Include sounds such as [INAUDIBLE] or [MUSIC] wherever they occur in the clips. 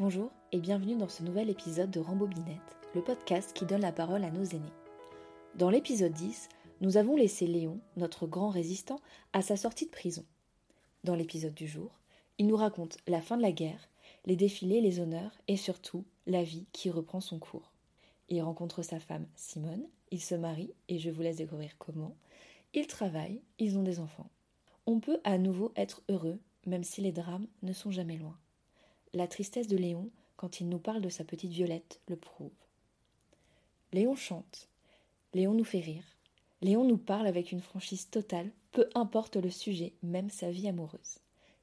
Bonjour et bienvenue dans ce nouvel épisode de Rambobinette, le podcast qui donne la parole à nos aînés. Dans l'épisode 10, nous avons laissé Léon, notre grand résistant, à sa sortie de prison. Dans l'épisode du jour, il nous raconte la fin de la guerre, les défilés, les honneurs et surtout la vie qui reprend son cours. Il rencontre sa femme Simone, il se marie et je vous laisse découvrir comment. Ils travaillent, ils ont des enfants. On peut à nouveau être heureux, même si les drames ne sont jamais loin. La tristesse de Léon, quand il nous parle de sa petite Violette, le prouve. Léon chante. Léon nous fait rire. Léon nous parle avec une franchise totale, peu importe le sujet, même sa vie amoureuse.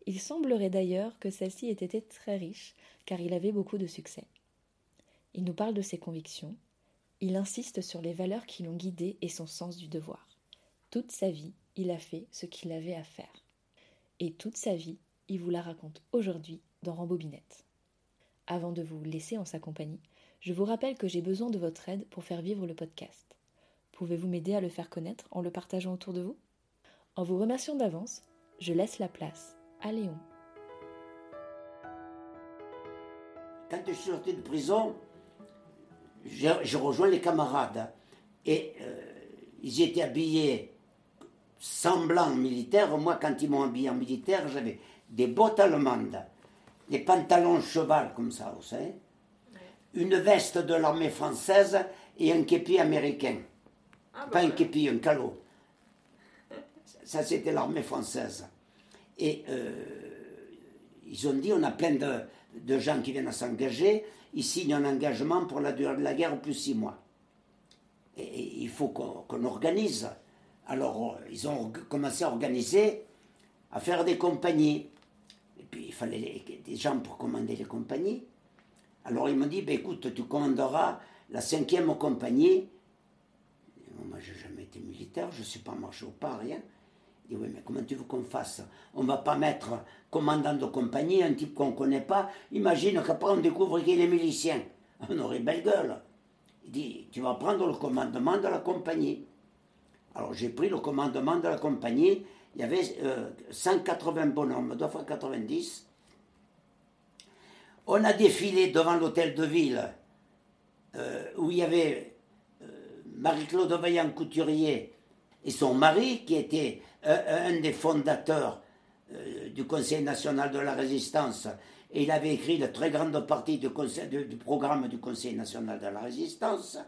Il semblerait d'ailleurs que celle-ci ait été très riche, car il avait beaucoup de succès. Il nous parle de ses convictions. Il insiste sur les valeurs qui l'ont guidé et son sens du devoir. Toute sa vie, il a fait ce qu'il avait à faire. Et toute sa vie, il vous la raconte aujourd'hui dans Rambobinette. Avant de vous laisser en sa compagnie, je vous rappelle que j'ai besoin de votre aide pour faire vivre le podcast. Pouvez-vous m'aider à le faire connaître en le partageant autour de vous? En vous remerciant d'avance, je laisse la place à Léon. Quand je suis sorti de prison, j'ai rejoint les camarades. Et euh, ils étaient habillés semblant militaires. Moi, quand ils m'ont habillé en militaire, j'avais des bottes allemandes, des pantalons cheval comme ça, vous savez, une veste de l'armée française et un képi américain. Ah, bah Pas un képi, un calot. [LAUGHS] Ça, c'était l'armée française. Et euh, ils ont dit, on a plein de, de gens qui viennent à s'engager, ils signent un engagement pour la durée de la guerre plus six mois. Et, et il faut qu'on organise. Alors, ils ont commencé à organiser, à faire des compagnies. Puis, il fallait des gens pour commander les compagnies. Alors, ils m'ont dit, ben, écoute, tu commanderas la cinquième compagnie. Moi, j'ai jamais été militaire, je ne sais pas marcher au pas, rien. Il dit, oui, mais comment tu veux qu'on fasse? On ne va pas mettre commandant de compagnie, un type qu'on ne connaît pas. Imagine qu'après, on découvre qu'il est milicien. On aurait belle gueule. Il dit, tu vas prendre le commandement de la compagnie. Alors j'ai pris le commandement de la compagnie. Il y avait euh, 180 bonhommes, 2 fois 90. On a défilé devant l'hôtel de ville euh, où il y avait euh, Marie-Claude Vaillant-Couturier et son mari, qui était euh, un des fondateurs euh, du Conseil national de la résistance. Et il avait écrit la très grande partie du- du programme du Conseil national de la résistance.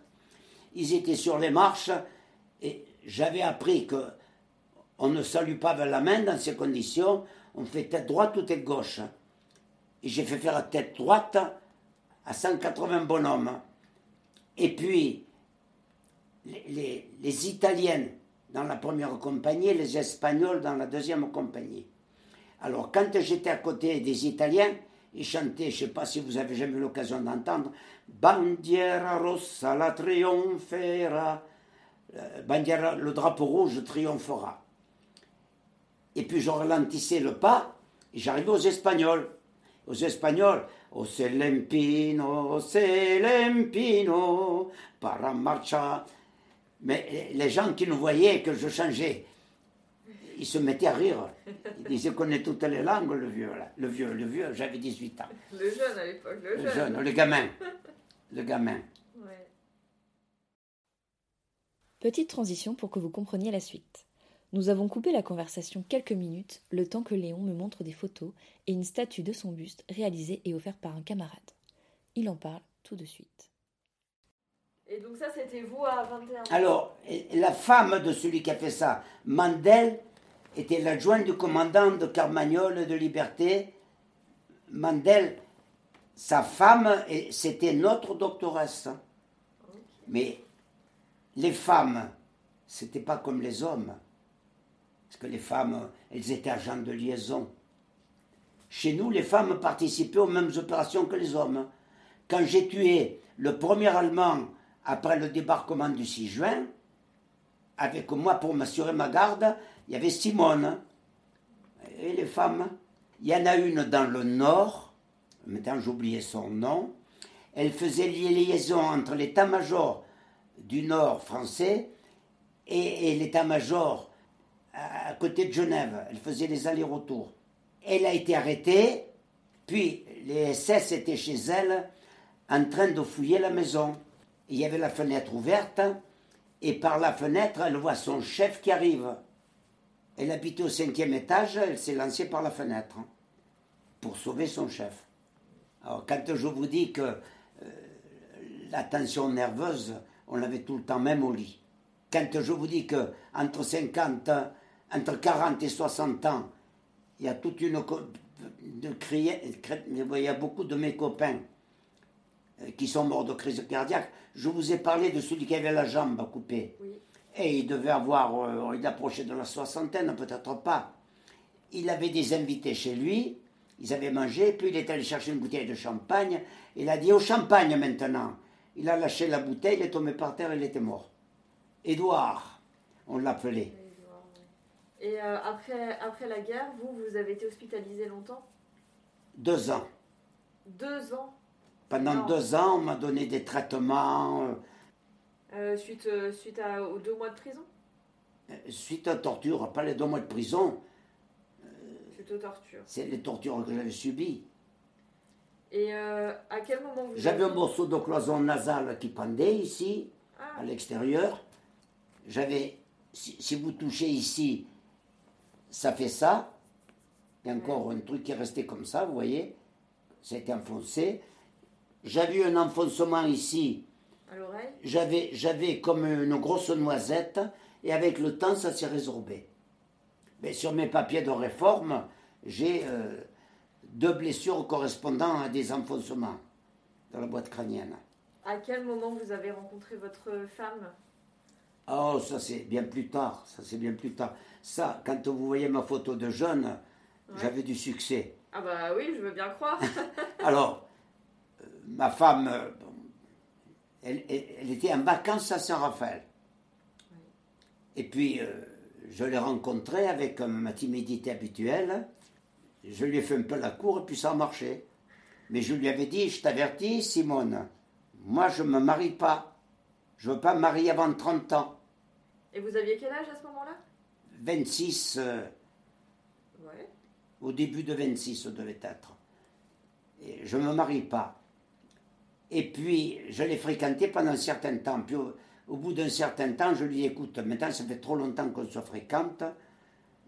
Ils étaient sur les marches et j'avais appris que on ne salue pas avec la main dans ces conditions, on fait tête droite ou tête gauche. Et j'ai fait faire tête droite à 180 bonhommes. Et puis, les, les- les Italiennes dans la première compagnie les Espagnols dans la deuxième compagnie. Alors, quand j'étais à côté des Italiens, ils chantaient, je ne sais pas si vous avez jamais eu l'occasion d'entendre, Bandiera rossa la trionfera, Euh, Bandiera, le drapeau rouge triomphera. Et puis je ralentissais le pas et j'arrivais aux Espagnols. Aux Espagnols, oh c'est l'empino, oh c'est l'empino, para marcha. Mais les gens qui nous voyaient que je changeais, ils se mettaient à rire. Ils disaient qu'on est toutes les langues, le vieux, là. Le vieux, le vieux, j'avais 18 ans. Le jeune à l'époque, le, Le jeune. jeune, le gamin. [LAUGHS] Le gamin. Ouais. Petite transition pour que vous compreniez la suite. Nous avons coupé la conversation quelques minutes, le temps que Léon me montre des photos et une statue de son buste réalisée et offerte par un camarade. Il en parle tout de suite. Et donc ça, c'était vous à 21 ans Alors, la femme de celui qui a fait ça, Mandel, était l'adjointe du commandant de Carmagnole de Liberté. Mandel, sa femme, c'était notre doctoresse. Mais les femmes, c'était pas comme les hommes. Parce que les femmes, elles étaient agents de liaison. Chez nous, les femmes participaient aux mêmes opérations que les hommes. Quand j'ai tué le premier Allemand après le débarquement du 6 juin, avec moi pour m'assurer ma garde, il y avait Simone. Et les femmes Il y en a une dans le nord, maintenant oublié son nom, elle faisait les liaisons entre l'état-major du nord français et l'état-major à, côté de Genève. Elle faisait les allers-retours. Elle a été arrêtée, puis les SS étaient chez elle en train de fouiller la maison. Il y avait la fenêtre ouverte et par la fenêtre, elle voit son chef qui arrive. Elle habitait au cinquième étage, elle s'est lancée par la fenêtre pour sauver son chef. Alors quand je vous dis que euh, la tension nerveuse, on l'avait tout le temps même au lit. Quand je vous dis que entre 50, entre 40 et 60 ans, il y a toute une de crier, il y a beaucoup de mes copains euh, qui sont morts de crise cardiaque. Je vous ai parlé de celui qui avait la jambe coupée. Et il devait avoir, euh, il approchait de la soixantaine, peut-être pas. Il avait des invités chez lui, ils avaient mangé, puis il est allé chercher une bouteille de champagne. Il a dit au champagne maintenant. Il a lâché la bouteille, il est tombé par terre, il était mort. Édouard, on l'appelait. Et euh, après, après la guerre, vous, vous avez été hospitalisé longtemps? Deux ans. Deux ans? Pendant deux ans, on m'a donné des traitements. Euh, euh, suite suite à, aux deux mois de prison? Suite à torture, pas les deux mois de prison. Suite aux tortures. C'est les tortures que j'avais subies. Et à quel moment vous J'avais un morceau de cloison nasale qui pendait ici, ah. à l'extérieur. J'avais, si, vous touchez ici, ça fait ça. Il y a encore un truc qui est resté comme ça, vous voyez. Ça a été enfoncé. J'avais eu un enfoncement ici. À l'oreille J'avais, j'avais comme une grosse noisette. Et avec le temps, ça s'est résorbé. Mais sur mes papiers de réforme, j'ai euh, deux blessures correspondant à des enfoncements dans la boîte crânienne. À quel moment vous avez rencontré votre femme? Oh, ça c'est bien plus tard, ça c'est bien plus tard. Ça, quand vous voyez ma photo de jeune, j'avais du succès. Ah bah oui, je veux bien croire. [LAUGHS] Alors, euh, ma femme, euh, elle, était en vacances à Saint-Raphaël. Et puis, euh, je l'ai rencontrée avec ma timidité habituelle. Je lui ai fait un peu la cour et puis ça a marché. Mais je lui avais dit, je t'avertis, Simone, moi je ne me marie pas. Je ne veux pas me marier avant 30 ans. Et vous aviez quel âge à ce moment-là? 26. Euh, ouais. Au début de 26, ça devait être. Et je ne me marie pas. Et puis, je l'ai fréquenté pendant un certain temps. Puis, au, bout d'un certain temps, je lui écoute, maintenant, ça fait trop longtemps qu'on se fréquente.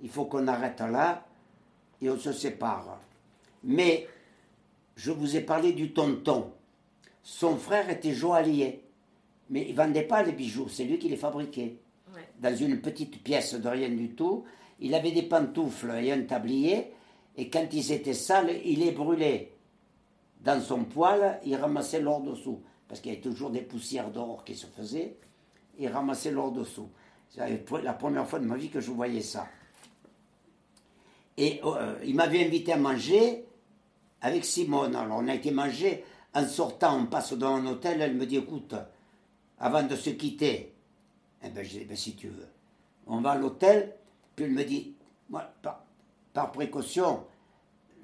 Il faut qu'on arrête là et on se sépare. Mais, je vous ai parlé du tonton. Son frère était joaillier. Mais il ne vendait pas les bijoux, c'est lui qui les fabriquait dans une petite pièce de rien du tout. Il avait des pantoufles et un tablier, et quand ils étaient sales, il les brûlait. Dans son poêle, il ramassait l'or dessous, parce qu'il y avait toujours des poussières d'or qui se faisaient, il ramassait l'or dessous. C'est la première fois de ma vie que je voyais ça. Et euh, il m'avait invité à manger avec Simone. Alors on a été manger. En sortant, on passe dans un hôtel. Elle me dit écoute, avant de se quitter, eh bien, je dis, ben, si tu veux. On va à l'hôtel, puis il me dit, moi, par, précaution,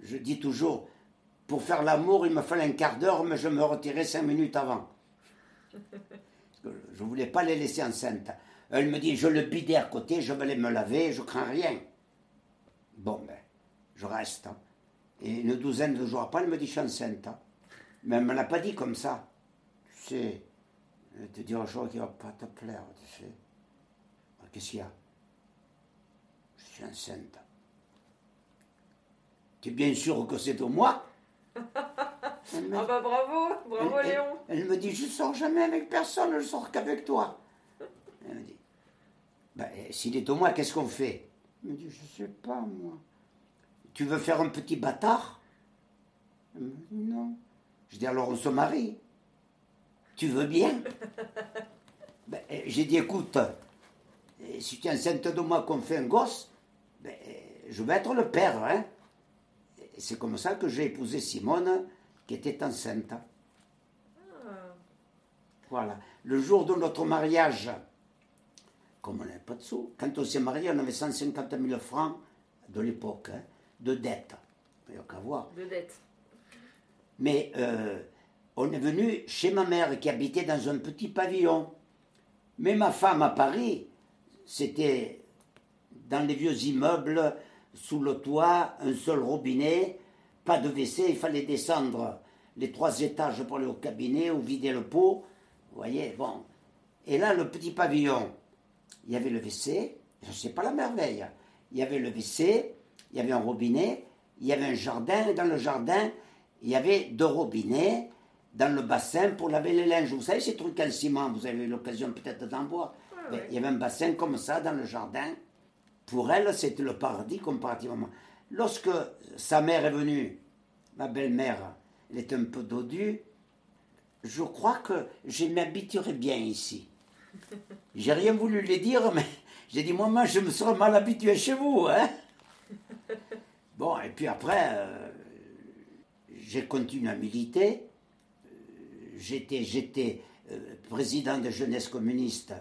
je dis toujours, pour faire l'amour, il me fallait un quart d'heure, mais je me retirais cinq minutes avant. je ne voulais pas les laisser enceintes. Elle me dit, je le bidais à côté, je vais aller me laver, je crains rien. Bon, ben, je reste. Hein. Et une douzaine de jours après, elle me dit, je suis enceinte. Hein. Mais elle ne me l'a pas dit comme ça. Tu sais, je vais te dire un chose qui ne va pas te plaire, tu sais. Qu'est-ce qu'il y a? Je suis enceinte. Tu es bien sûr que c'est de moi? Ah bah bravo, bravo Léon. Elle, me dit, je ne sors jamais avec personne, je sors qu'avec toi. Elle me dit, ben, s'il est de moi, qu'est-ce qu'on fait? Elle me dit, je ne sais pas moi. Tu veux faire un petit bâtard? Elle me dit, non. Je dis, alors on se marie. Tu veux bien? Ben, J'ai dit, écoute, si tu es enceinte de moi qu'on fait un gosse, ben, je vais être le père. Hein c'est comme ça que j'ai épousé Simone, qui était enceinte. Ah. Voilà. Le jour de notre mariage, comme on n'avait pas de sous, quand on s'est marié, on avait 150 000 francs de l'époque, hein, de dette. Il n'y a qu'à voir. De dette. Mais euh, on est venu chez ma mère qui habitait dans un petit pavillon. Mais ma femme à Paris, c'était dans les vieux immeubles, sous le toit, un seul robinet, pas de WC, il fallait descendre les trois étages pour aller au cabinet ou vider le pot. Vous voyez, bon. Et là, le petit pavillon, il y avait le WC, je ne sais pas la merveille. Il y avait le WC, il y avait un robinet, il y avait un jardin, et dans le jardin, il y avait deux robinets dans le bassin pour laver les linges. Vous savez, ces trucs en ciment, vous avez eu l'occasion peut-être d'en voir. Ouais. Il y avait un bassin comme ça dans le jardin. Pour elle, c'était le paradis comparativement. Lorsque sa mère est venue, ma belle-mère, elle était un peu dodue, je crois que je m'habituerai bien ici. [LAUGHS] J'ai rien voulu lui dire, mais [LAUGHS] j'ai dit, moi, moi, je me serais mal habitué chez vous. Hein [LAUGHS] bon, et puis après, euh, j'ai continué à militer. J'étais, euh, président de jeunesse communiste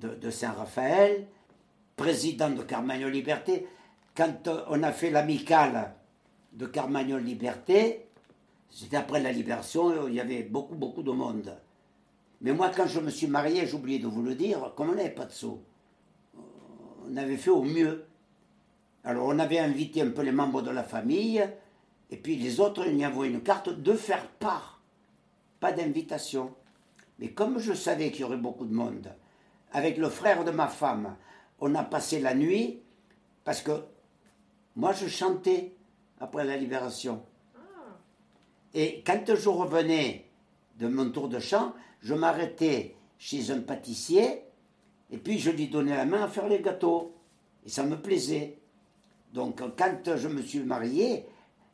de, Saint-Raphaël, président de Carmagnole Liberté. Quand euh, on a fait l'amicale de Carmagnole Liberté, c'était après la libération, il y avait beaucoup, beaucoup de monde. Mais moi, quand je me suis marié, j'ai oublié de vous le dire, comme on n'avait pas de sous, on avait fait au mieux. Alors, on avait invité un peu les membres de la famille, et puis les autres, on y envoyé une carte de faire part. Pas d'invitation. Mais comme je savais qu'il y aurait beaucoup de monde, avec le frère de ma femme, on a passé la nuit, parce que moi, je chantais après la libération. Ah, Et quand je revenais de mon tour de chant, je m'arrêtais chez un pâtissier et puis je lui donnais la main à faire les gâteaux. Et ça me plaisait. Donc quand je me suis marié,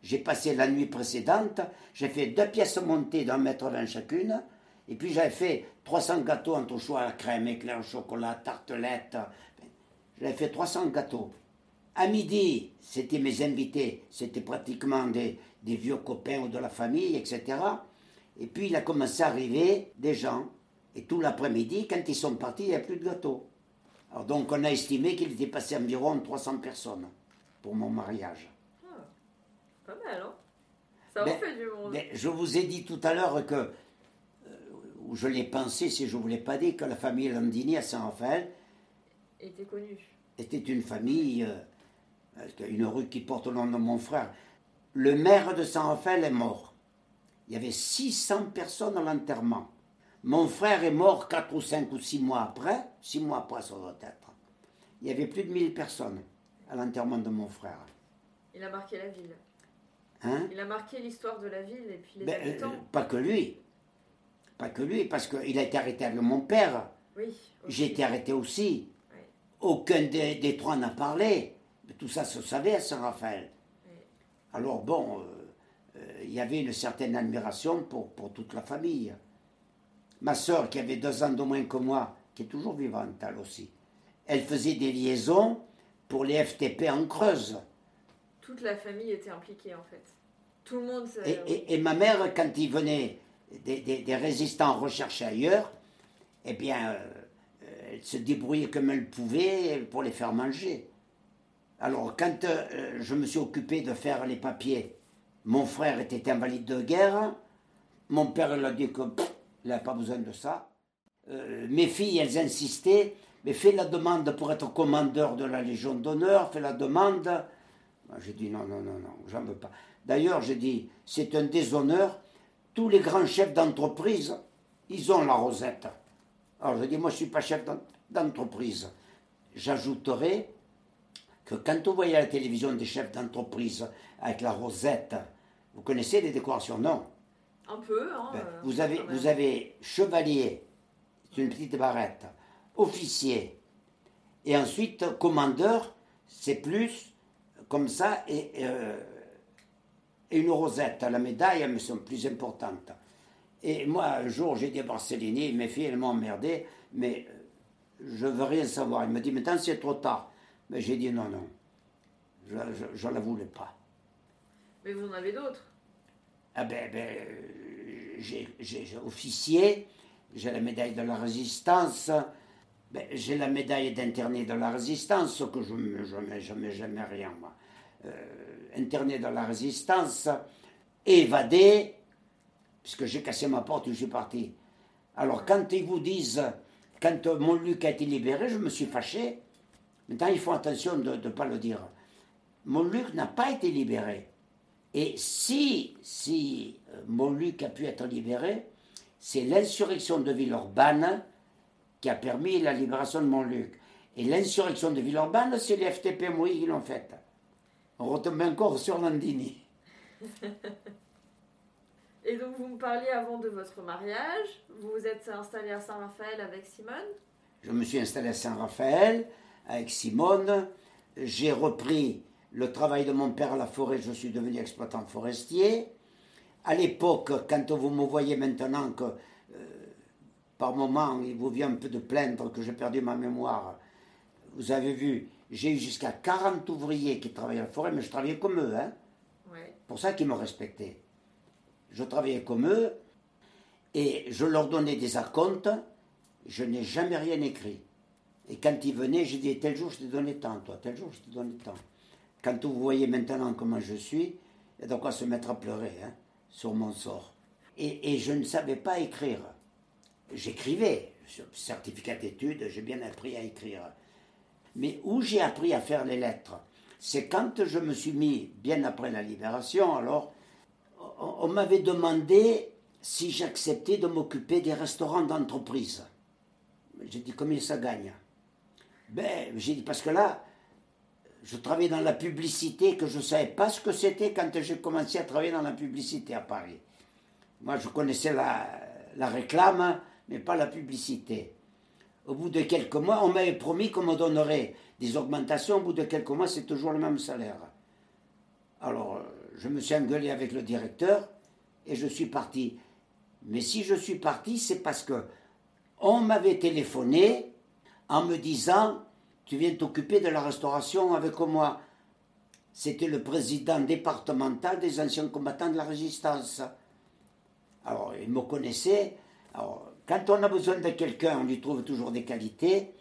j'ai passé la nuit précédente, j'ai fait deux pièces montées d'un mètre vingt chacune, et puis j'avais fait 300 gâteaux entre choix à la crème, éclair au chocolat, tartelette. J'avais fait 300 gâteaux. À midi, c'était mes invités, c'était pratiquement des, des vieux copains ou de la famille, etc. Et puis il a commencé à arriver des gens. Et tout l'après-midi, quand ils sont partis, il n'y a plus de gâteaux. Alors donc on a estimé qu'il était passé environ 300 personnes pour mon mariage. Pas mal, hein Ça en Mais- fait du monde. Mais je vous ai dit tout à l'heure que, euh, ou je l'ai pensé si je ne vous l'ai pas dit, que la famille Landini à Saint-Raphaël était connu. était une famille, euh, une rue qui porte le nom de mon frère. Le maire de Saint-Raphaël est mort. Il y avait 600 personnes à l'enterrement. Mon frère est mort 4 ou 5 ou 6 mois après. 6 mois après, ça doit être. Il y avait plus de 1000 personnes à l'enterrement de mon frère. Il a marqué la ville. Hein Il a marqué l'histoire de la ville et puis les Ben, euh, habitants. pas que lui. Pas que lui, parce qu'il a été arrêté avec mon père. Oui. J'ai été arrêté aussi. Aucun des, des trois n'a parlé. Mais tout ça se savait à Saint-Raphaël. Ouais. Alors bon, euh, euh, il y avait une certaine admiration pour, pour toute la famille. Ma sœur, qui avait deux ans de moins que moi, qui est toujours vivante elle aussi, elle faisait des liaisons pour les FTP en Creuse. Toute la famille était impliquée en fait. Tout le monde. Et, euh, et- et ma mère, quand il venait des, résistants recherchés ailleurs, eh bien, euh, elle se débrouillait comme elle pouvait pour les faire manger. Alors, quand euh, je me suis occupé de faire les papiers, mon frère était invalide de guerre, mon père il a dit que pff, il n'a pas besoin de ça. Euh, mes filles, elles insistaient, mais fais la demande pour être commandeur de la Légion d'honneur, fais la demande. Moi, J'ai dit non, non, non, non, j'en veux pas. D'ailleurs, j'ai dit, c'est un déshonneur. Tous les grands chefs d'entreprise, ils ont la rosette. Alors, je dis, moi, je ne suis pas chef d'en- d'entreprise. J'ajouterai que quand on voyait à la télévision des chefs d'entreprise avec la rosette, vous connaissez les décorations Non? Un peu. Hein, Ben, euh, vous, avez, vous avez chevalier, c'est une petite barrette, officier, et ensuite commandeur, c'est plus comme ça, et, euh, et une rosette. La médaille, elles sont plus importantes. Et moi, un jour, j'ai dit à Barcellini, mes filles, elles m'ont emmerdé, mais euh, je veux rien savoir. Il me dit, maintenant c'est trop tard. Mais j'ai dit non, non, je ne la voulais pas. Mais vous en avez d'autres? Ah ben, ben, euh, j'ai officier, j'ai la médaille de la résistance, ben, j'ai la médaille d'interné de la résistance, que je ne jamais, jamais, jamais rien, moi. Euh, interné de la résistance, évadé, puisque j'ai cassé ma porte et je suis parti. Alors, quand ils vous disent, quand euh, mon Luc a été libéré, je me suis fâché. Maintenant, il faut attention de ne pas le dire. Mon Luc n'a pas été libéré. Et si, si euh, a pu être libéré, c'est l'insurrection de Villeurbanne qui a permis la libération de Montluc. Et l'insurrection de Villeurbanne, c'est les FTP Moïse qui l'ont faite. On retombe encore sur Landini. [LAUGHS] Et donc vous me parliez avant de votre mariage, vous vous êtes installé à Saint-Raphaël avec Simone? Je me suis installé à Saint-Raphaël avec Simone. J'ai repris le travail de mon père à la forêt, je suis devenu exploitant forestier. À l'époque, quand vous me voyez maintenant que par moment il vous vient un peu de plaindre que j'ai perdu ma mémoire, vous avez vu, j'ai eu jusqu'à 40 ouvriers qui travaillaient à la forêt, mais je travaillais comme eux. Hein. Pour ça qu'ils me respectaient. Je travaillais comme eux et je leur donnais des acomptes. Je n'ai jamais rien écrit. Et quand ils venaient, j'ai dit tel jour je te donnais tant, toi, tel jour je te donnais tant. Quand vous voyez maintenant comment je suis, il y a de quoi se mettre à pleurer hein, sur mon sort. Et, et, je ne savais pas écrire. J'écrivais, certificat d'études, j'ai bien appris à écrire. Mais où j'ai appris à faire les lettres, c'est quand je me suis mis, bien après la libération, alors, on, m'avait demandé si j'acceptais de m'occuper des restaurants d'entreprise. J'ai dit combien ça gagne? Ben, j'ai dit parce que là, je travaillais dans la publicité que je ne savais pas ce que c'était quand j'ai commencé à travailler dans la publicité à Paris. Moi, je connaissais la, la réclame, mais pas la publicité. Au bout de quelques mois, on m'avait promis qu'on me donnerait des augmentations. Au bout de quelques mois, c'est toujours le même salaire. Alors, euh, je me suis engueulé avec le directeur et je suis parti. Mais si je suis parti, c'est parce que on m'avait téléphoné en me disant Tu viens t'occuper de la restauration avec moi. C'était le président départemental des anciens combattants de la résistance. Alors, il me connaissait. Alors, quand on a besoin de quelqu'un, on lui trouve toujours des qualités.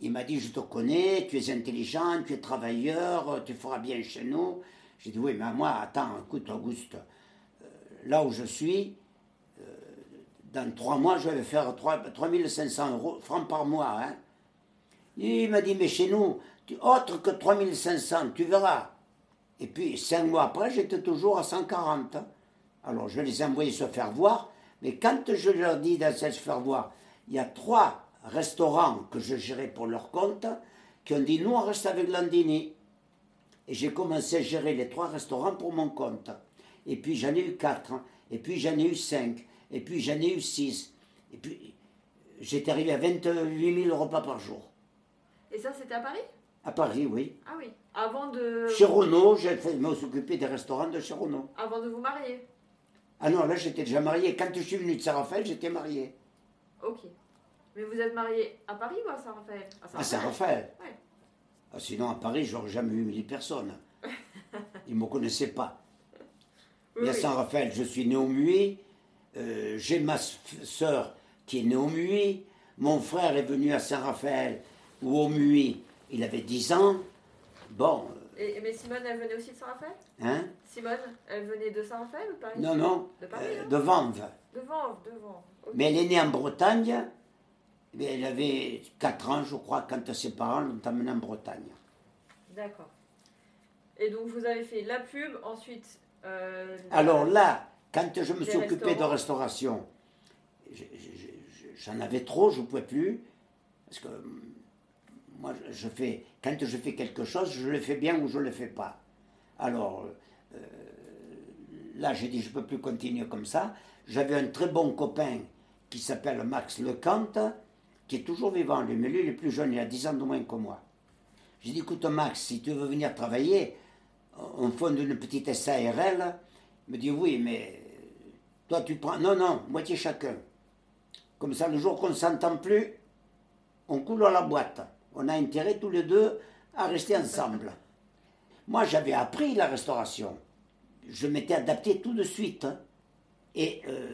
Il m'a dit, je te connais, tu es intelligent, tu es travailleur, tu feras bien chez nous. J'ai dit, oui, mais moi, attends, écoute, Auguste, euh, là où je suis, euh, dans trois mois, je vais faire 3, 3500 euros, francs par mois. Hein. Il m'a dit, mais chez nous, autre que 3500, tu verras. Et puis, cinq mois après, j'étais toujours à 140. Alors, je les ai envoyés se faire voir. Mais quand je leur dis dans se faire voir, il y a trois restaurants que je gérais pour leur compte qui ont dit nous on reste avec Landini. Et j'ai commencé à gérer les trois restaurants pour mon compte. Et puis j'en ai eu quatre, et puis j'en ai eu cinq, et puis j'en ai eu six. Et puis j'étais arrivé à 28 000 repas par jour. Et ça c'était à Paris? À Paris, oui. Ah oui. Avant de. Chez Renault, j'ai m'occuper des restaurants de chez Renault. Avant de vous marier? Ah non, là j'étais déjà marié. Quand je suis venu de Saint-Raphaël, j'étais marié. Ok. Mais vous êtes marié à Paris ou à Saint-Raphaël? À Saint-Raphaël. Oui. Ah, sinon, à Paris, j'aurais jamais eu mille personnes. [LAUGHS] Ils ne me connaissaient pas. Mais à Saint-Raphaël, je suis né au Muy. Euh, j'ai ma soeur qui est née au Muy. Mon frère est venu à Saint-Raphaël ou au Muy. Il avait 10 ans. Bon, et, mais Simone, elle venait aussi de Saint-Raphaël? Hein? Simone, elle venait de Saint-Raphaël ou de Paris Non, non. De Paris euh, De Vanves. De Vanves, de Vanves. Mais elle est née en Bretagne. Mais elle avait 4 ans, je crois, quand ses parents l'ont amenée en Bretagne. D'accord. Et donc vous avez fait la pub, ensuite. Euh, Alors là, quand je me suis occupé de restauration, j'en avais trop, je ne pouvais plus. Parce que moi, je fais, quand je fais quelque chose, je le fais bien ou je ne le fais pas. Alors, euh, là, j'ai dit, je ne peux plus continuer comme ça. J'avais un très bon copain qui s'appelle Max Lecante, qui est toujours vivant, lui, mais il est plus jeune, il a 10 ans de moins que moi. J'ai dit, écoute, Max, si tu veux venir travailler, on fonde une petite SARL. Il me dit, oui, mais toi, tu prends. Non, non, moitié chacun. Comme ça, le jour qu'on ne s'entend plus, on coule à la boîte on a intérêt tous les deux à rester ensemble. Moi, j'avais appris la restauration. Je m'étais adapté tout de suite. Hein. Et euh,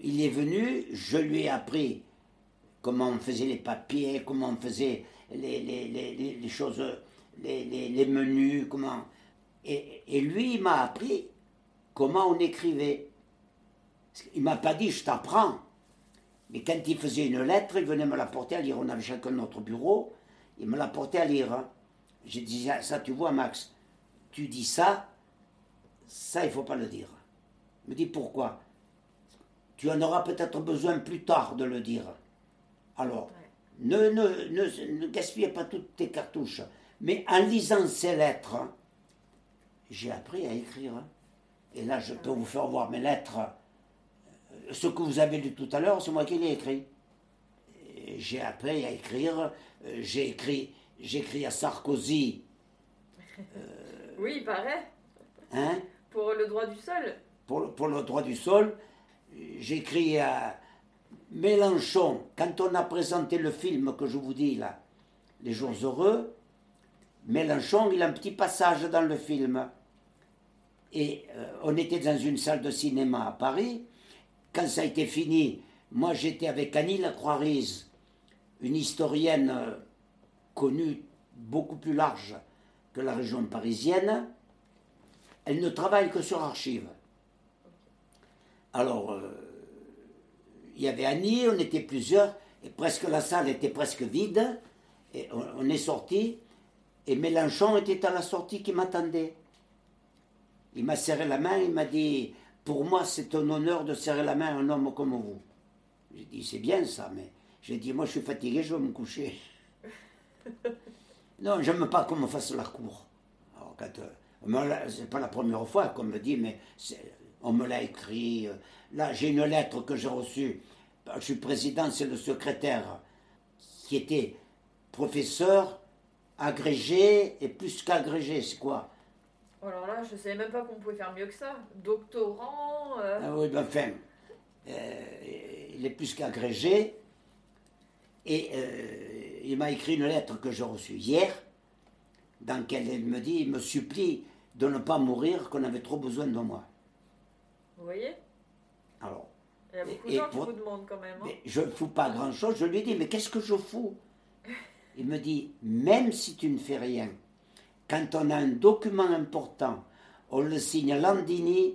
il est venu, je lui ai appris comment on faisait les papiers, comment on faisait les, les, choses, les, menus, comment. Et, et lui, il m'a appris comment on écrivait. Il m'a pas dit je t'apprends. Mais quand il faisait une lettre, il venait me la porter à lire. On avait chacun notre bureau. Il me l'a porté à lire. Hein. J'ai dit, ça, tu vois, Max, tu dis ça, Ça, il faut pas le dire. Il me dit pourquoi? Tu en auras peut-être besoin plus tard de le dire. Alors, ne, ne, ne, ne gaspille pas toutes tes cartouches. Mais en lisant ces lettres, j'ai appris à écrire. Et là, je peux vous faire voir mes lettres. Euh, Ce que vous avez lu tout à l'heure, c'est moi qui l'ai écrit. J'ai appris à écrire. Euh, J'ai écrit, à Sarkozy. Oui, il paraît. Hein? Pour le droit du sol. pour, le- pour le droit du sol. J'écris à Mélenchon, quand on a présenté le film que je vous dis là, Les Jours Heureux, Mélenchon, il a un petit passage dans le film. Et euh, on était dans une salle de cinéma à Paris. Quand ça a été fini, moi j'étais avec Annie Lacroix-Rise, une historienne euh, connue, beaucoup plus large que la région parisienne. Elle ne travaille que sur archives. Alors, euh, il y avait Annie, on était plusieurs, et presque la salle était presque vide, et on, on est sorti, et Mélenchon était à la sortie qui m'attendait. Il m'a serré la main, il m'a dit Pour moi, c'est un honneur de serrer la main à un homme comme vous. J'ai dit C'est bien ça, mais j'ai dit Moi, je suis fatigué, je vais me coucher. [LAUGHS] non, j'aime pas qu'on me fasse la cour. Alors, quand, euh, c'est pas la première fois qu'on me dit, mais on me l'a écrit. euh, Là, j'ai une lettre que j'ai reçue. Je suis président, c'est le secrétaire qui était professeur, agrégé et plus qu'agrégé, c'est quoi? Oh, Alors là, je savais même pas qu'on pouvait faire mieux que ça. Doctorant. euh, Ah oui, ben enfin, euh, il est plus qu'agrégé. Et euh, il m'a écrit une lettre que j'ai reçue hier, dans laquelle il me dit, il me supplie de ne pas mourir, qu'on avait trop besoin de moi. Vous voyez? Alors, Il y a beaucoup de gens et qui pour- vous demandent quand même. hein. mais je ne fous pas grand-chose. Je lui dit, mais qu'est-ce que je fous? Il me dit, même si tu ne fais rien, quand on a un document important, on le signe Landini,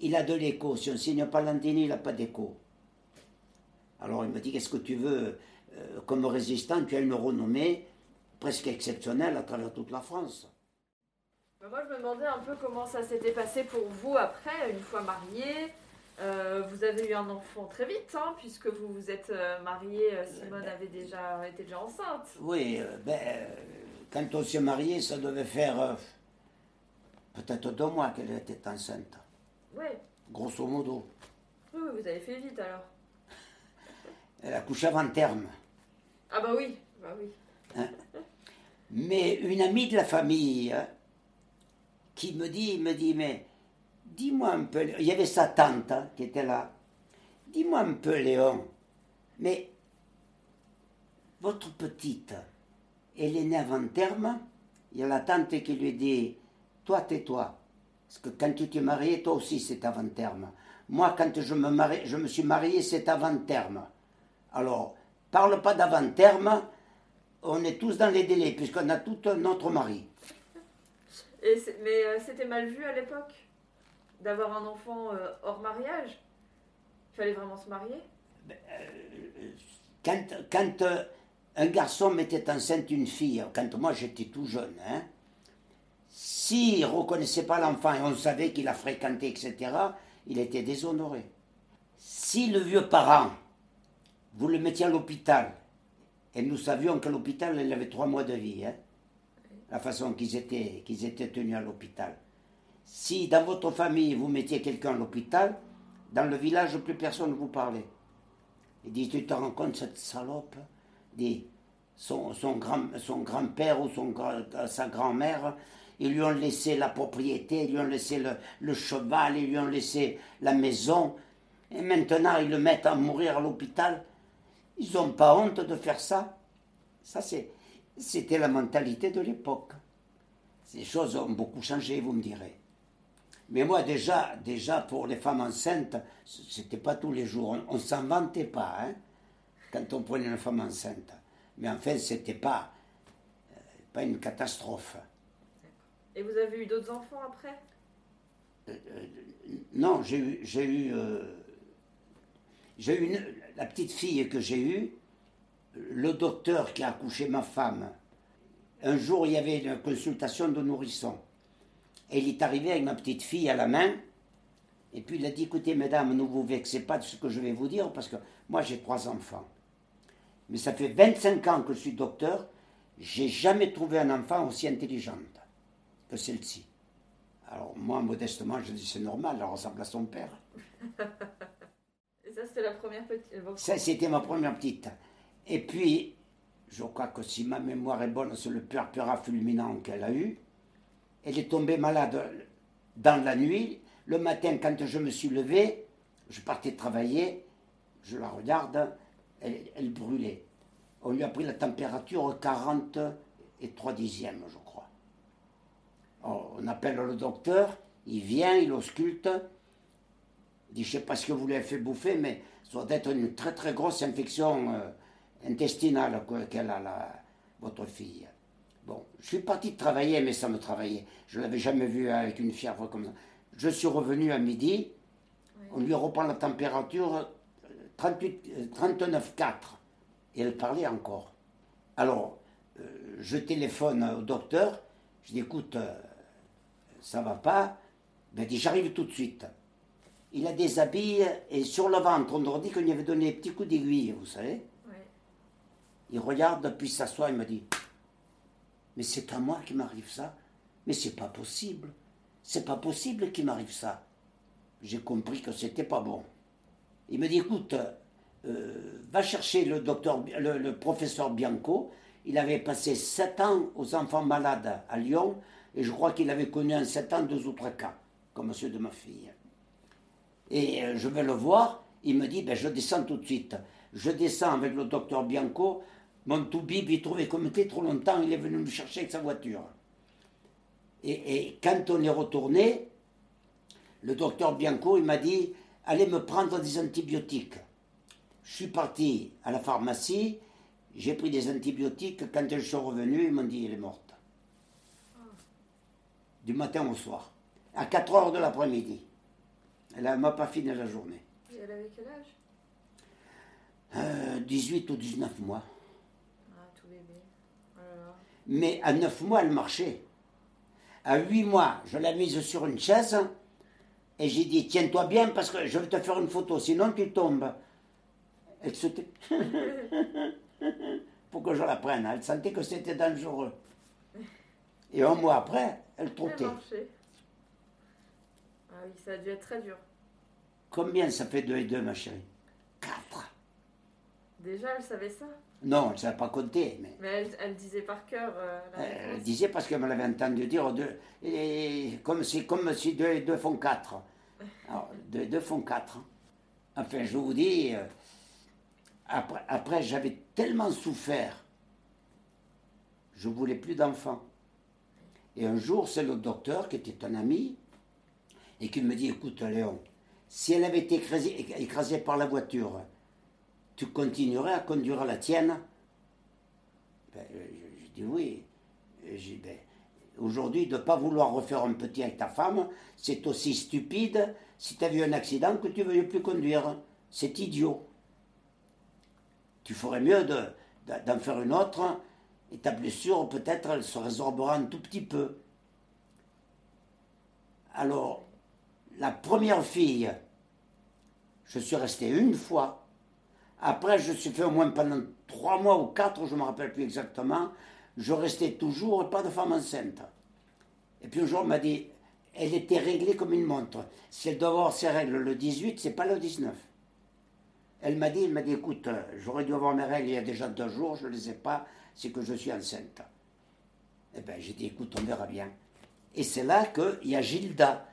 il a de l'écho. Si on ne signe pas Landini, il n'a pas d'écho. Alors il me dit, qu'est-ce que tu veux? Euh, Comme résistant, tu as une renommée presque exceptionnelle à travers toute la France. Bah, moi, je me demandais un peu comment ça s'était passé pour vous après, une fois marié. Euh, vous avez eu un enfant très vite, hein, puisque vous vous êtes euh, marié. Simone avait déjà était déjà enceinte. Oui, ben, quand on s'est marié, ça devait faire peut-être deux mois qu'elle était enceinte. Oui. grosso modo. oui, vous avez fait vite alors. Elle a couché avant terme. Ah bah oui, bah oui. Mais une amie de la famille hein, qui me dit, me dit, mais dis-moi un peu, il y avait sa tante hein, qui était là. Dis-moi un peu, Léon, mais votre petite, elle est née avant terme. Il y a la tante qui lui dit, toi, tais-toi. Parce que quand tu t'es marié, toi aussi, c'est avant terme. Moi, quand je me, je me suis marié, c'est avant terme. Alors, parle pas d'avant terme, on est tous dans les délais, puisqu'on a tout notre mari. Et mais euh, c'était mal vu à l'époque d'avoir un enfant euh, hors mariage. Il fallait vraiment se marier. Quand, quand euh, un garçon mettait enceinte une fille, quand moi j'étais tout jeune, hein, s'il ne reconnaissait pas l'enfant et on savait qu'il a fréquenté, etc., il était déshonoré. Si le vieux parent, vous le mettiez à l'hôpital, et nous savions qu'à l'hôpital, il avait trois mois de vie, hein, la façon qu'ils étaient, qu'ils étaient tenus à l'hôpital. Si dans votre famille, vous mettiez quelqu'un à l'hôpital, dans le village, plus personne ne vous parlait. Il dit, tu te rends compte, cette salope dit, son, son, grand, son grand-père ou son, gra- sa grand-mère, ils lui ont laissé la propriété, ils lui ont laissé le cheval, ils lui ont laissé la maison, et maintenant ils le mettent à mourir à l'hôpital. Ils n'ont pas honte de faire ça. Ça, c'était la mentalité de l'époque. Ces choses ont beaucoup changé, vous me direz. Mais moi, déjà, déjà pour les femmes enceintes, c'était pas tous les jours. On, on s'en vantait pas, hein, quand on prenait une femme enceinte. Mais enfin, c'était pas, euh, pas une catastrophe. Et vous avez eu d'autres enfants après? Non, j'ai eu, j'ai eu, euh, j'ai eu la petite fille que j'ai eue, le docteur qui a accouché ma femme. Un jour, il y avait une consultation de nourrisson. Et il est arrivé avec ma petite fille à la main. Et puis il a dit, écoutez, mesdames, ne vous vexez pas de ce que je vais vous dire, parce que moi j'ai trois enfants. Mais ça fait 25 ans que je suis docteur, j'ai jamais trouvé un enfant aussi intelligent que celle-ci. Alors moi, modestement, je dis, c'est normal, elle ressemble à son père. [LAUGHS] Ça, c'était la première petite. euh, Ça, c'était ma première petite. Et puis, je crois que si ma mémoire est bonne, c'est le purpura fulminant qu'elle a eu. Elle est tombée malade dans la nuit. Le matin, quand je me suis levé, je partais travailler, je la regarde, elle, elle brûlait. On lui a pris la température 40 et 3 dixièmes, je crois. Alors, on appelle le docteur, il vient, il ausculte. Dit, je ne sais pas ce que vous lui avez fait bouffer, mais ça doit être une très très grosse infection euh, intestinale qu'elle a, la- votre fille. Bon, je suis parti travailler, mais ça me travaillait. Je ne l'avais jamais vue avec une fièvre comme ça. Je suis revenu à midi, on lui reprend la température euh, 38, euh, 39,4. Et elle parlait encore. Alors, euh, je téléphone au docteur, je dis, écoute, euh, ça va pas. Ben, dit, j'arrive tout de suite. Il a des habits et sur le ventre, on leur dit qu'on lui avait donné des petits coups d'aiguille, vous savez. Il regarde, puis s'assoit, il me dit Mais c'est à moi qui m'arrive ça Mais c'est pas possible. C'est pas possible qu'il m'arrive ça. J'ai compris que c'était pas bon. Il me dit Écoute, euh, va chercher le, docteur, le, le professeur Bianco. Il avait passé sept ans aux enfants malades à Lyon, et je crois qu'il avait connu en sept ans deux ou trois cas, comme ceux de ma fille. Et euh, je vais le voir, il me dit, ben, je descends tout de suite. Je descends avec le docteur Bianco, mon toubib, il trouvait comme était trop longtemps, il est venu me chercher avec sa voiture. Et, et quand on est retourné, le docteur Bianco, il m'a dit, allez me prendre des antibiotiques. Je suis parti à la pharmacie, j'ai pris des antibiotiques, quand je suis revenu, ils m'ont dit, elle est morte. Du matin au soir, à 4 heures de l'après-midi. Elle ne m'a pas fini la journée. Et elle avait quel âge? Euh, 18 ou 19 mois. Ah, tout bébé. Mais à 9 mois, elle marchait. À 8 mois, je l'ai mise sur une chaise et j'ai dit Tiens-toi bien parce que je vais te faire une photo, sinon tu tombes. Elle se [LAUGHS] Pour que je la prenne. Elle sentait que c'était dangereux. Et un mois après, elle Elle trottait. marchait. Ah oui, ça a dû être très dur. Combien ça fait 2 et 2, ma chérie? 4. Déjà, elle savait ça? Non, elle ne savait pas compter, mais. Mais elle, elle disait par cœur euh, la Elle réponse. disait parce qu'elle me l'avait entendu dire deux, et comme, si, comme si deux et deux font quatre. Alors, deux et deux font quatre. Enfin, je vous dis, euh, après, après j'avais tellement souffert, je voulais plus d'enfants. Et un jour, c'est le docteur qui était un ami et qui me dit Écoute, Léon, si elle avait été écrasée, par la voiture, tu continuerais à conduire la tienne? Ben, je, dis oui. Ben, Aujourd'hui, de ne pas vouloir refaire un petit avec ta femme, c'est aussi stupide si tu as vu un accident que tu ne veuilles plus conduire. C'est idiot. Tu ferais mieux de- de- d'en faire une autre et ta blessure, peut-être, elle se résorbera un tout petit peu. Alors, la première fille, je suis resté une fois. Après, je suis fait au moins pendant trois mois ou quatre, je ne me rappelle plus exactement. Je restais toujours pas de femme enceinte. Et puis un jour, on m'a dit, elle était réglée comme une montre. Si elle doit avoir ses règles le 18, c'est pas le 19. Elle m'a dit, elle m'a dit, écoute, euh, j'aurais dû avoir mes règles il y a déjà deux jours, je ne les ai pas, c'est que je suis enceinte. Eh bien, j'ai dit, écoute, on verra bien. Et c'est là qu'il y a Gilda,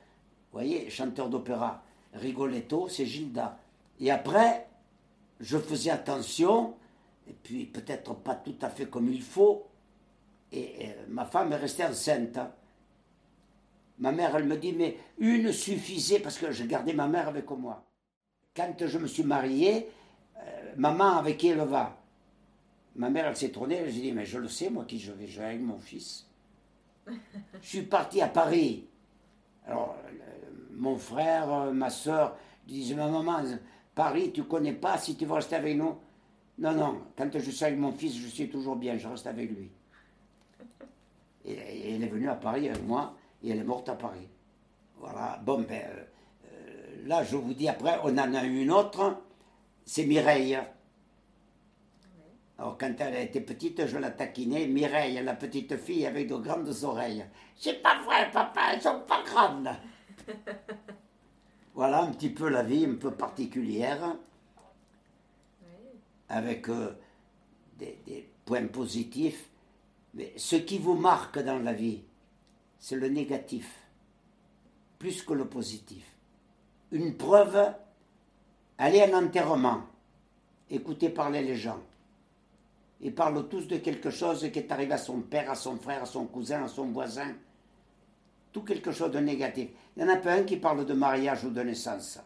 voyez, chanteur d'opéra. Rigoletto, c'est Gilda. Et après, je faisais attention, et puis peut-être pas tout à fait comme il faut, et, ma femme est restée enceinte. hein. Ma mère, elle me dit, mais une suffisait, parce que je gardais ma mère avec moi. Quand je me suis marié, euh, maman avec qui elle va Ma mère, elle s'est tournée, elle s'est dit, mais je le sais, moi, qui je vais, je vais avec mon fils. [LAUGHS] je suis parti à Paris. Alors, mon frère, euh, ma soeur disaient, ma maman, Paris, tu connais pas, si tu veux rester avec nous. Non, non, quand je suis avec mon fils, je suis toujours bien, je reste avec lui. Et, elle est venue à Paris avec moi, et elle est morte à Paris. Voilà, bon, ben, euh, euh, là, je vous dis, après, on en a eu une autre, c'est Mireille. Alors, quand elle était petite, je la taquinais. Mireille, la petite fille avec de grandes oreilles. C'est pas vrai, papa, elles sont pas grandes. [LAUGHS] voilà un petit peu la vie, un peu particulière, avec euh, des, des points positifs. Mais ce qui vous marque dans la vie, c'est le négatif, plus que le positif. Une preuve, allez à un enterrement, écoutez parler les gens. Ils parlent tous de quelque chose qui est arrivé à son père, à son frère, à son cousin, à son voisin. Tout quelque chose de négatif. Il n'y en a pas un qui parle de mariage ou de naissance.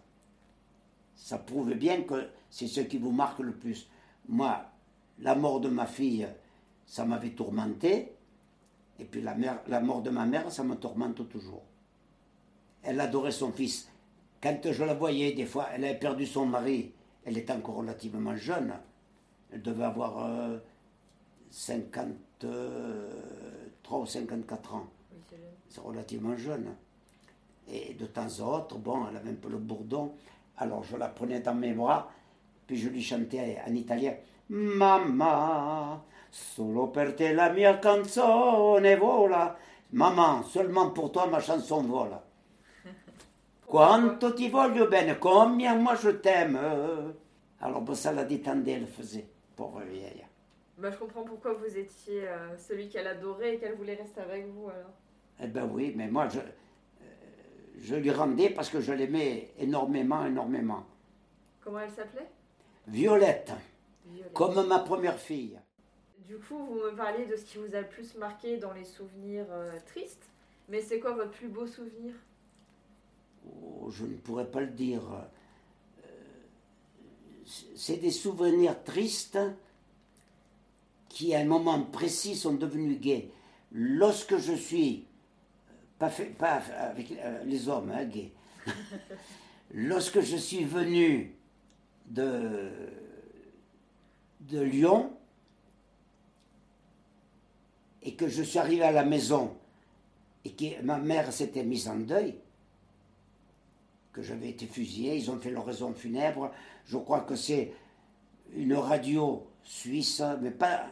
Ça prouve bien que c'est ce qui vous marque le plus. Moi, la mort de ma fille, ça m'avait tourmenté. Et puis la, mère, la mort de ma mère, ça me tourmente toujours. Elle adorait son fils. Quand je la voyais, des fois, elle avait perdu son mari. Elle était encore relativement jeune. Elle devait avoir 53 ou 54 ans. C'est relativement jeune. Et de temps en autre, bon, elle avait un peu le bourdon. Alors je la prenais dans mes bras, puis je lui chantais en italien Mamma, solo per te la mia canzone vola. Maman, seulement pour toi ma chanson vola. [LAUGHS] Quanto ti voglio bene, combien moi je t'aime. Alors bon, ça la détendait, elle faisait. Pauvre vieille. Bah, je comprends pourquoi vous étiez euh, celui qu'elle adorait et qu'elle voulait rester avec vous alors. Eh ben oui, mais moi je, euh, je lui rendais parce que je l'aimais énormément, énormément. Comment elle s'appelait? Violette, comme ma première fille. Du coup, vous me parliez de ce qui vous a le plus marqué dans les souvenirs euh, tristes, mais c'est quoi votre plus beau souvenir? Oh, Je ne pourrais pas le dire. C'est des souvenirs tristes qui, à un moment précis, sont devenus gays. Lorsque je suis, pas, pas avec euh, les hommes, hein, [LAUGHS] lorsque je suis venu de, Lyon et que je suis arrivé à la maison et que ma mère s'était mise en deuil, que j'avais été fusillé, ils ont fait leur raison funèbre, je crois que c'est une radio suisse, mais pas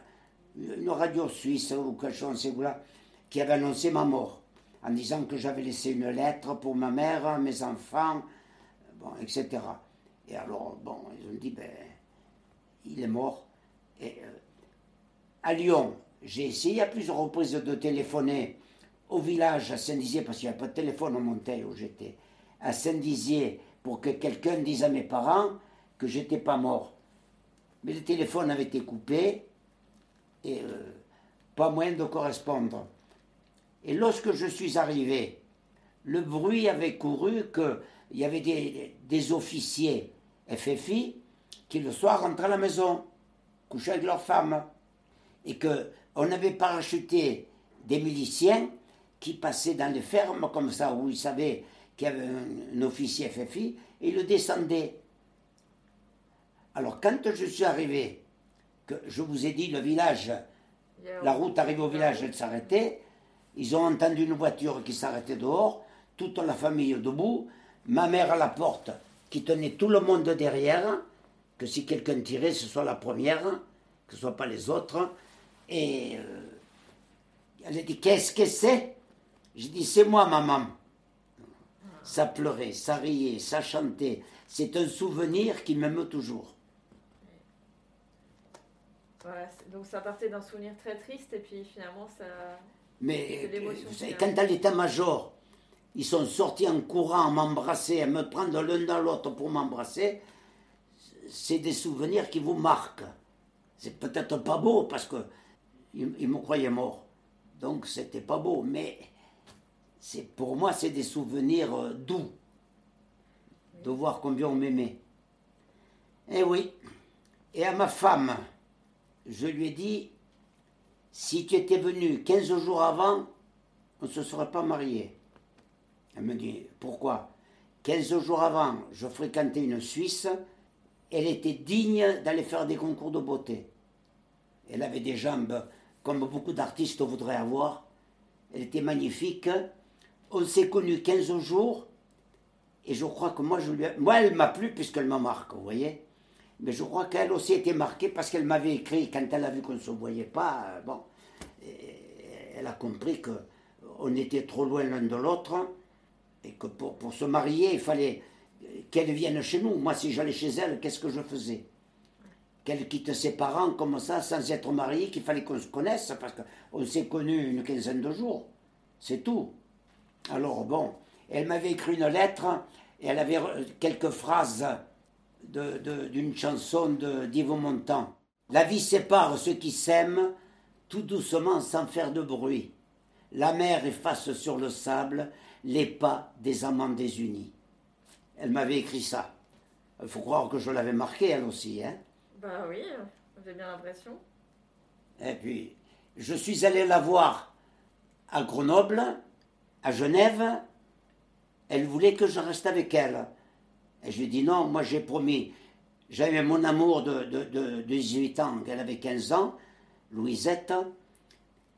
une radio suisse ou quelque chose là, qui avait annoncé ma mort, en disant que j'avais laissé une lettre pour ma mère, mes enfants, bon, etc. Et alors, bon, ils ont dit, ben, il est mort. Euh, à Lyon, j'ai essayé à plusieurs reprises de téléphoner au village à Saint-Dizier, parce qu'il n'y avait pas de téléphone au Monteil où j'étais, à Saint-Dizier, pour que quelqu'un dise à mes parents que j'étais pas mort. Mais le téléphone avait été coupé, et euh, pas moyen de correspondre. Et lorsque je suis arrivé, le bruit avait couru qu'il y avait des, officiers FFI qui le soir rentraient à la maison, couchaient avec leurs femmes, et qu'on avait parachuté des miliciens qui passaient dans les fermes comme ça, où ils savaient qu'il y avait un, officier FFI, et ils le descendaient. Alors quand je suis arrivé, je vous ai dit, le village, la route arrivée au village, elle s'arrêtait. Ils ont entendu une voiture qui s'arrêtait dehors, toute la famille debout, ma mère à la porte qui tenait tout le monde derrière, que si quelqu'un tirait, ce soit la première, que ce soit pas les autres. Et euh, elle a dit Qu'est-ce que c'est? J'ai dit C'est moi, maman. Ça pleurait, ça riait, ça chantait. C'est un souvenir qui m'aime toujours. Voilà, donc ça partait d'un souvenir très triste et puis finalement ça. Mais quand à l'état-major, ils sont sortis en courant à m'embrasser, à me prendre l'un dans l'autre pour m'embrasser, c'est des souvenirs qui vous marquent. C'est peut-être pas beau parce que ils, me croyaient mort, donc c'était pas beau, mais c'est pour moi c'est des souvenirs euh, doux de voir combien on m'aimait. Eh oui, et à ma femme je lui ai dit, si tu étais venu 15 jours avant, on ne se serait pas marié. Elle me dit, pourquoi? 15 jours avant, je fréquentais une Suisse, elle était digne d'aller faire des concours de beauté. Elle avait des jambes comme beaucoup d'artistes voudraient avoir. Elle était magnifique. on s'est connus 15 jours, et je crois que moi, je lui moi elle m'a plu puisqu'elle m'a marqué, vous voyez. Mais je crois qu'elle aussi était marquée parce qu'elle m'avait écrit, quand elle a vu qu'on ne se voyait pas, euh, bon, elle a compris qu'on était trop loin l'un de l'autre, et que pour, pour se marier, il fallait qu'elle vienne chez nous. Moi, si j'allais chez elle, qu'est-ce que je faisais? Qu'elle quitte ses parents comme ça, sans être mariée, qu'il fallait qu'on se connaisse, parce qu'on s'est connus une quinzaine de jours. C'est tout. Alors, bon, elle m'avait écrit une lettre, et elle avait quelques phrases d'une chanson d'Yves Montand. La vie sépare ceux qui s'aiment, tout doucement sans faire de bruit. La mer efface sur le sable les pas des amants désunis. Elle m'avait écrit ça. Il faut croire que je l'avais marqué, elle aussi. Hein bah oui, j'ai bien l'impression. Et puis, je suis allé la voir à Grenoble, à Genève. Elle voulait que je reste avec elle. Et je lui ai dit non, moi j'ai promis. J'avais mon amour de, de, de, 18 ans, elle avait 15 ans, Louisette.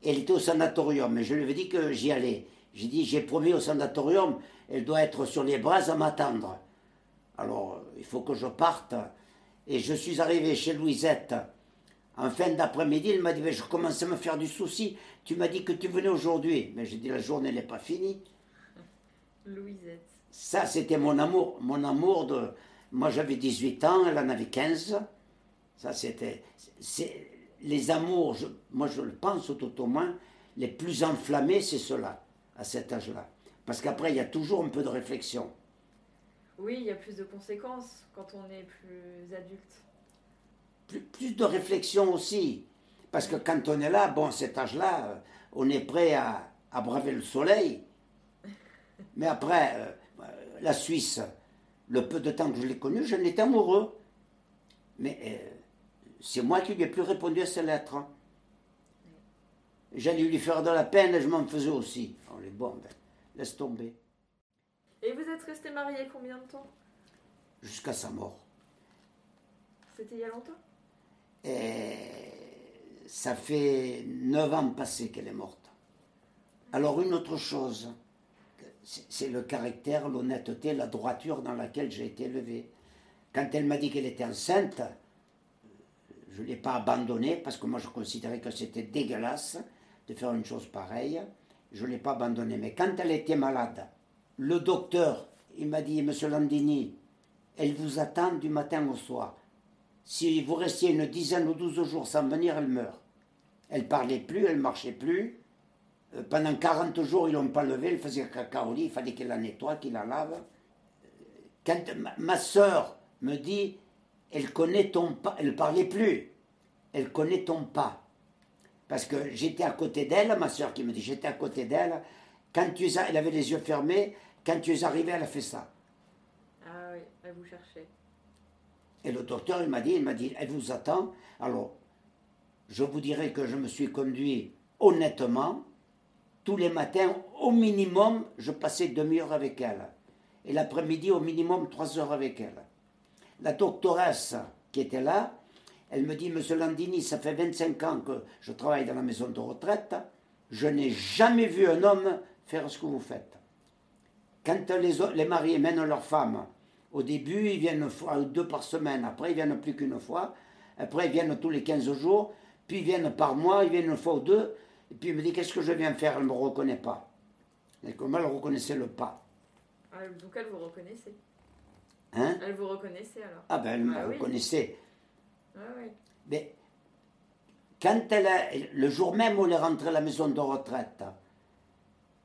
Elle était au sanatorium, mais je lui ai dit que j'y allais. J'ai dit, j'ai promis au sanatorium, elle doit être sur les bras à m'attendre. Alors, il faut que je parte. Et je suis arrivé chez Louisette en fin d'après-midi. Elle m'a dit, je commençais à me faire du souci. Tu m'as dit que tu venais aujourd'hui. Mais j'ai dit, la journée n'est pas finie. Louisette. Ça, c'était mon amour. Mon amour de. Moi, j'avais 18 ans, elle en avait 15. Ça, c'était. Les amours, moi, je le pense tout au moins, les plus enflammés, c'est cela à cet âge-là. Parce qu'après, il y a toujours un peu de réflexion. Oui, il y a plus de conséquences quand on est plus adulte. Plus, de réflexion aussi. Parce que quand on est là, bon, cet âge-là, euh, on est prêt à, braver le soleil. [LAUGHS] Mais après, euh, la Suisse, le peu de temps que je l'ai connue, je étais amoureux. Mais euh, c'est moi qui lui ai plus répondu à ses lettres. J'allais lui faire de la peine et je m'en faisais aussi. Oh, les bombes, laisse tomber. Et vous êtes resté marié combien de temps? Jusqu'à sa mort. C'était il y a longtemps? Et Ça fait neuf ans passés qu'elle est morte. Alors une autre chose, c'est le caractère, l'honnêteté, la droiture dans laquelle j'ai été élevé. Quand elle m'a dit qu'elle était enceinte, je ne l'ai pas abandonnée parce que moi je considérais que c'était dégueulasse de faire une chose pareille. Je ne l'ai pas abandonnée. Mais quand elle était malade, le docteur, il m'a dit, Monsieur Landini, elle vous attend du matin au soir. Si vous restiez une dizaine ou douze jours sans venir, elle meurt. Elle parlait plus, elle marchait plus. Euh, pendant 40 jours, ils l'ont pas levé, elle faisait caca au lit, il fallait qu'elle la nettoie, qu'il la lave. Quand ma, soeur me dit, elle connaît ton pas, elle parlait plus, elle connaît ton pas. Parce que j'étais à côté d'elle, ma soeur qui me dit, j'étais à côté d'elle. Quand tu es, elle avait les yeux fermés, quand tu es arrivé, elle a fait ça. Ah oui, elle vous cherchait. Et le docteur, il m'a dit, il m'a dit, elle vous attend. Alors, je vous dirais que je me suis conduit honnêtement. Tous les matins, au minimum, je passais demi-heure avec elle. Et l'après-midi, au minimum, trois heures avec elle. La doctoresse qui était là, elle me dit, Monsieur Landini, ça fait 25 ans que je travaille dans la maison de retraite. Je n'ai jamais vu un homme faire ce que vous faites. Quand les, les mariés mènent leurs femmes, au début, ils viennent une fois ou deux par semaine. Après, ils viennent plus qu'une fois. Après, ils viennent tous les 15 jours. Puis, ils viennent par mois. Ils viennent une fois ou deux. Et puis, il me dit Qu'est-ce que je viens faire? Elle ne me reconnaît pas. Et comment elle reconnaissait le pas ah, Donc, elle vous reconnaissait Hein? Elle vous reconnaissait alors Ah, ben, elle me ah reconnaissait. Ah oui. Mais quand elle le jour même où elle est rentrée à la maison de retraite,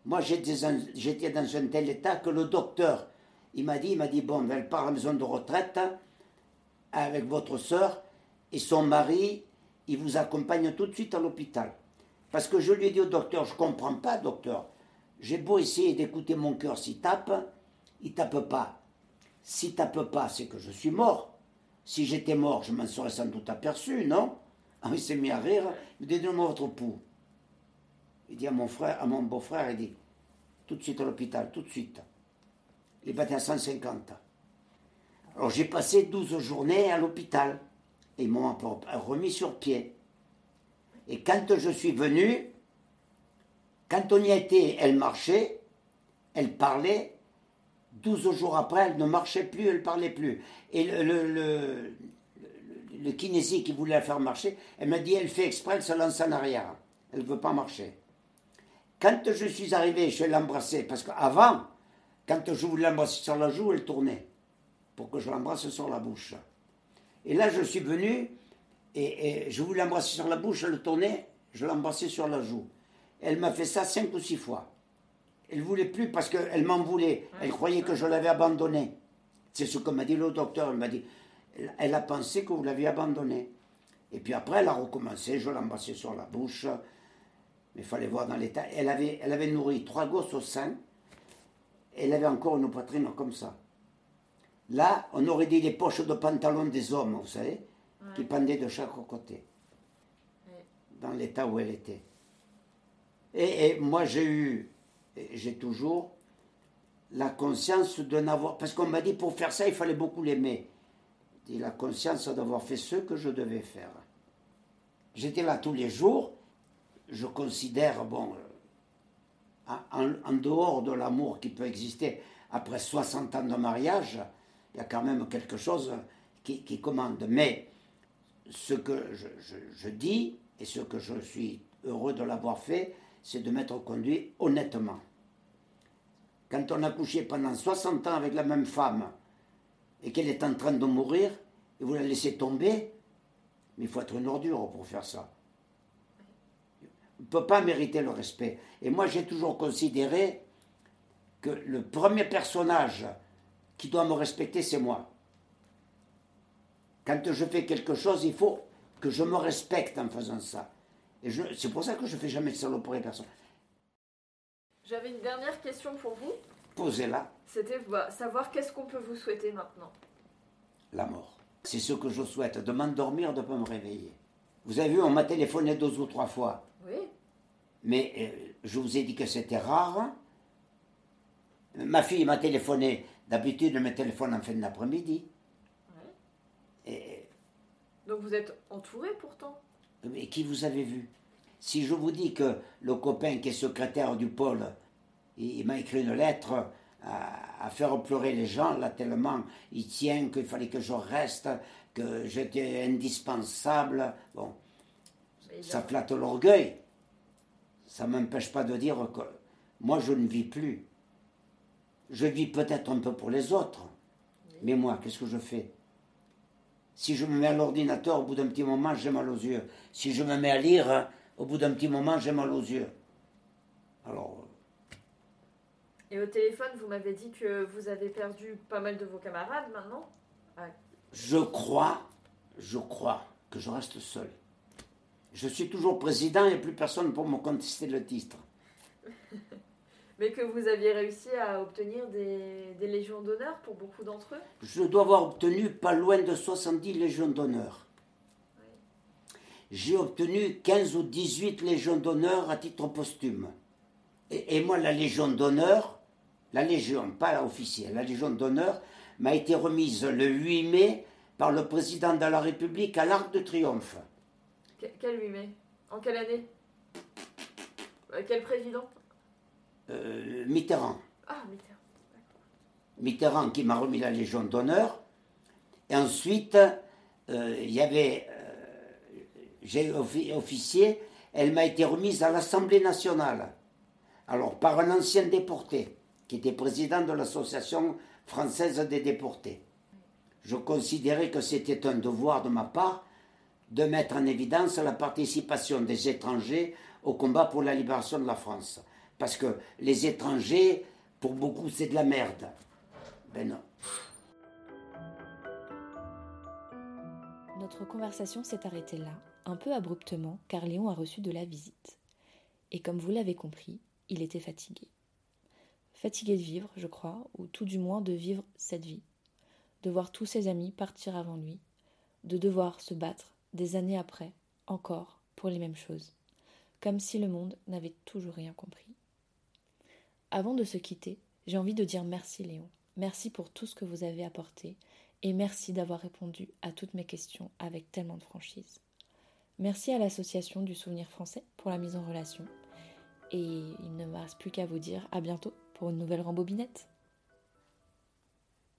moi j'étais dans un tel état que le docteur, il m'a dit, il m'a dit, bon, elle part à la maison de retraite avec votre soeur et son mari, il vous accompagne tout de suite à l'hôpital. Parce que je lui ai dit au docteur, je ne comprends pas, docteur. J'ai beau essayer d'écouter mon cœur s'il tape, il tape pas. S'il tape pas, c'est que je suis mort. Si j'étais mort, je m'en serais sans doute aperçu, non? Ah, Il s'est mis à rire. Il dit Donne-moi votre pouls. Il dit à mon frère, à mon beau-frère, il dit Tout de suite à l'hôpital, tout de suite. Il battait à 150. Alors j'ai passé 12 journées à l'hôpital. Et ils m'ont remis sur pied. Et quand je suis venu, quand on y était, elle marchait. elle parlait. 12 jours après, elle ne marchait plus, elle ne parlait plus. Et le, le, kinésie qui voulait la faire marcher, elle m'a dit elle fait exprès, elle se lance en arrière. Elle ne veut pas marcher. Quand je suis arrivé, je l'ai embrassée, parce qu'avant, quand je voulais l'embrasser sur la joue, elle tournait, pour que je l'embrasse sur la bouche. Et là, je suis venu, et, je voulais l'embrasser sur la bouche, elle tournait, je l'embrassais sur la joue. Elle m'a fait ça cinq ou six fois. Elle voulait plus parce qu'elle m'en voulait. Elle croyait que je l'avais abandonné. C'est ce que m'a dit le docteur. Elle m'a dit, elle a pensé que vous l'aviez abandonné. Et puis après, elle a recommencé, je l'embrassais sur la bouche. Mais il fallait voir dans l'état. Elle avait, elle avait nourri trois gosses au sein. Elle avait encore une poitrine comme ça. Là, on aurait dit les poches de pantalon des hommes, vous savez, qui pendaient de chaque côté. Dans l'état où elle était. Et, moi, j'ai eu, j'ai toujours la conscience de n'avoir. Parce qu'on m'a dit pour faire ça, il fallait beaucoup l'aimer et la conscience d'avoir fait ce que je devais faire. J'étais là tous les jours. Je considère, bon, euh, en, dehors de l'amour qui peut exister après 60 ans de mariage, il y a quand même quelque chose qui, commande. Mais ce que je, dis et ce que je suis heureux de l'avoir fait, c'est de m'être conduit honnêtement. Quand on a couché pendant 60 ans avec la même femme, et qu'elle est en train de mourir, et vous la laissez tomber, mais il faut être une ordure pour faire ça. On ne peut pas mériter le respect. Et moi, j'ai toujours considéré que le premier personnage qui doit me respecter, c'est moi. Quand je fais quelque chose, il faut que je me respecte en faisant ça. Et c'est pour ça que je ne fais jamais de saloperie personne. J'avais une dernière question pour vous. Posez-la. C'était bah, savoir qu'est-ce qu'on peut vous souhaiter maintenant. La mort. C'est ce que je souhaite, de m'endormir, de ne pas me réveiller. Vous avez vu, on m'a téléphoné deux ou trois fois. Oui. Mais euh, je vous ai dit que c'était rare. Ma fille m'a téléphoné. D'habitude, elle me téléphone en fin d'après-midi. Donc vous êtes entouré pourtant Mais qui vous avez vu? Si je vous dis que le copain qui est secrétaire du pôle, il m'a écrit une lettre à, faire pleurer les gens, là, tellement il tient qu'il fallait que je reste, que j'étais indispensable. Bon, ça flatte l'orgueil. Ça ne m'empêche pas de dire que moi, je ne vis plus. Je vis peut-être un peu pour les autres. Mais moi, qu'est-ce que je fais? Si je me mets à l'ordinateur, au bout d'un petit moment, j'ai mal aux yeux. Si je me mets à lire, au bout d'un petit moment, j'ai mal aux yeux. Alors, et au téléphone, vous m'avez dit que vous avez perdu pas mal de vos camarades maintenant Je crois, je crois que je reste seul. Je suis toujours président et plus personne pour me contester le titre. [LAUGHS] Mais que vous aviez réussi à obtenir des, des légions d'honneur pour beaucoup d'entre eux Je dois avoir obtenu pas loin de 70 légions d'honneur. J'ai obtenu 15 ou 18 légions d'honneur à titre posthume. Et, et moi, la légion d'honneur, la Légion, pas la officielle, la Légion d'honneur, m'a été remise le 8 mai par le président de la République à l'Arc de Triomphe. Quel 8 mai? En quelle année? Euh, Quel président? Euh, Mitterrand. Ah, Mitterrand. Mitterrand qui m'a remis la Légion d'honneur. Et ensuite, euh, il y avait. J'ai officier, elle m'a été remise à l'Assemblée nationale. Alors, par un ancien déporté qui était président de l'Association française des déportés. Je considérais que c'était un devoir de ma part de mettre en évidence la participation des étrangers au combat pour la libération de la France. Parce que les étrangers, pour beaucoup, c'est de la merde. Ben non. Notre conversation s'est arrêtée là, un peu abruptement, car Léon a reçu de la visite. Et comme vous l'avez compris, il était fatigué fatigué de vivre, je crois, ou tout du moins de vivre cette vie, de voir tous ses amis partir avant lui, de devoir se battre des années après, encore, pour les mêmes choses, comme si le monde n'avait toujours rien compris. Avant de se quitter, j'ai envie de dire merci Léon, merci pour tout ce que vous avez apporté, et merci d'avoir répondu à toutes mes questions avec tellement de franchise. Merci à l'association du souvenir français pour la mise en relation. Et il ne me reste plus qu'à vous dire à bientôt pour une nouvelle rembobinette.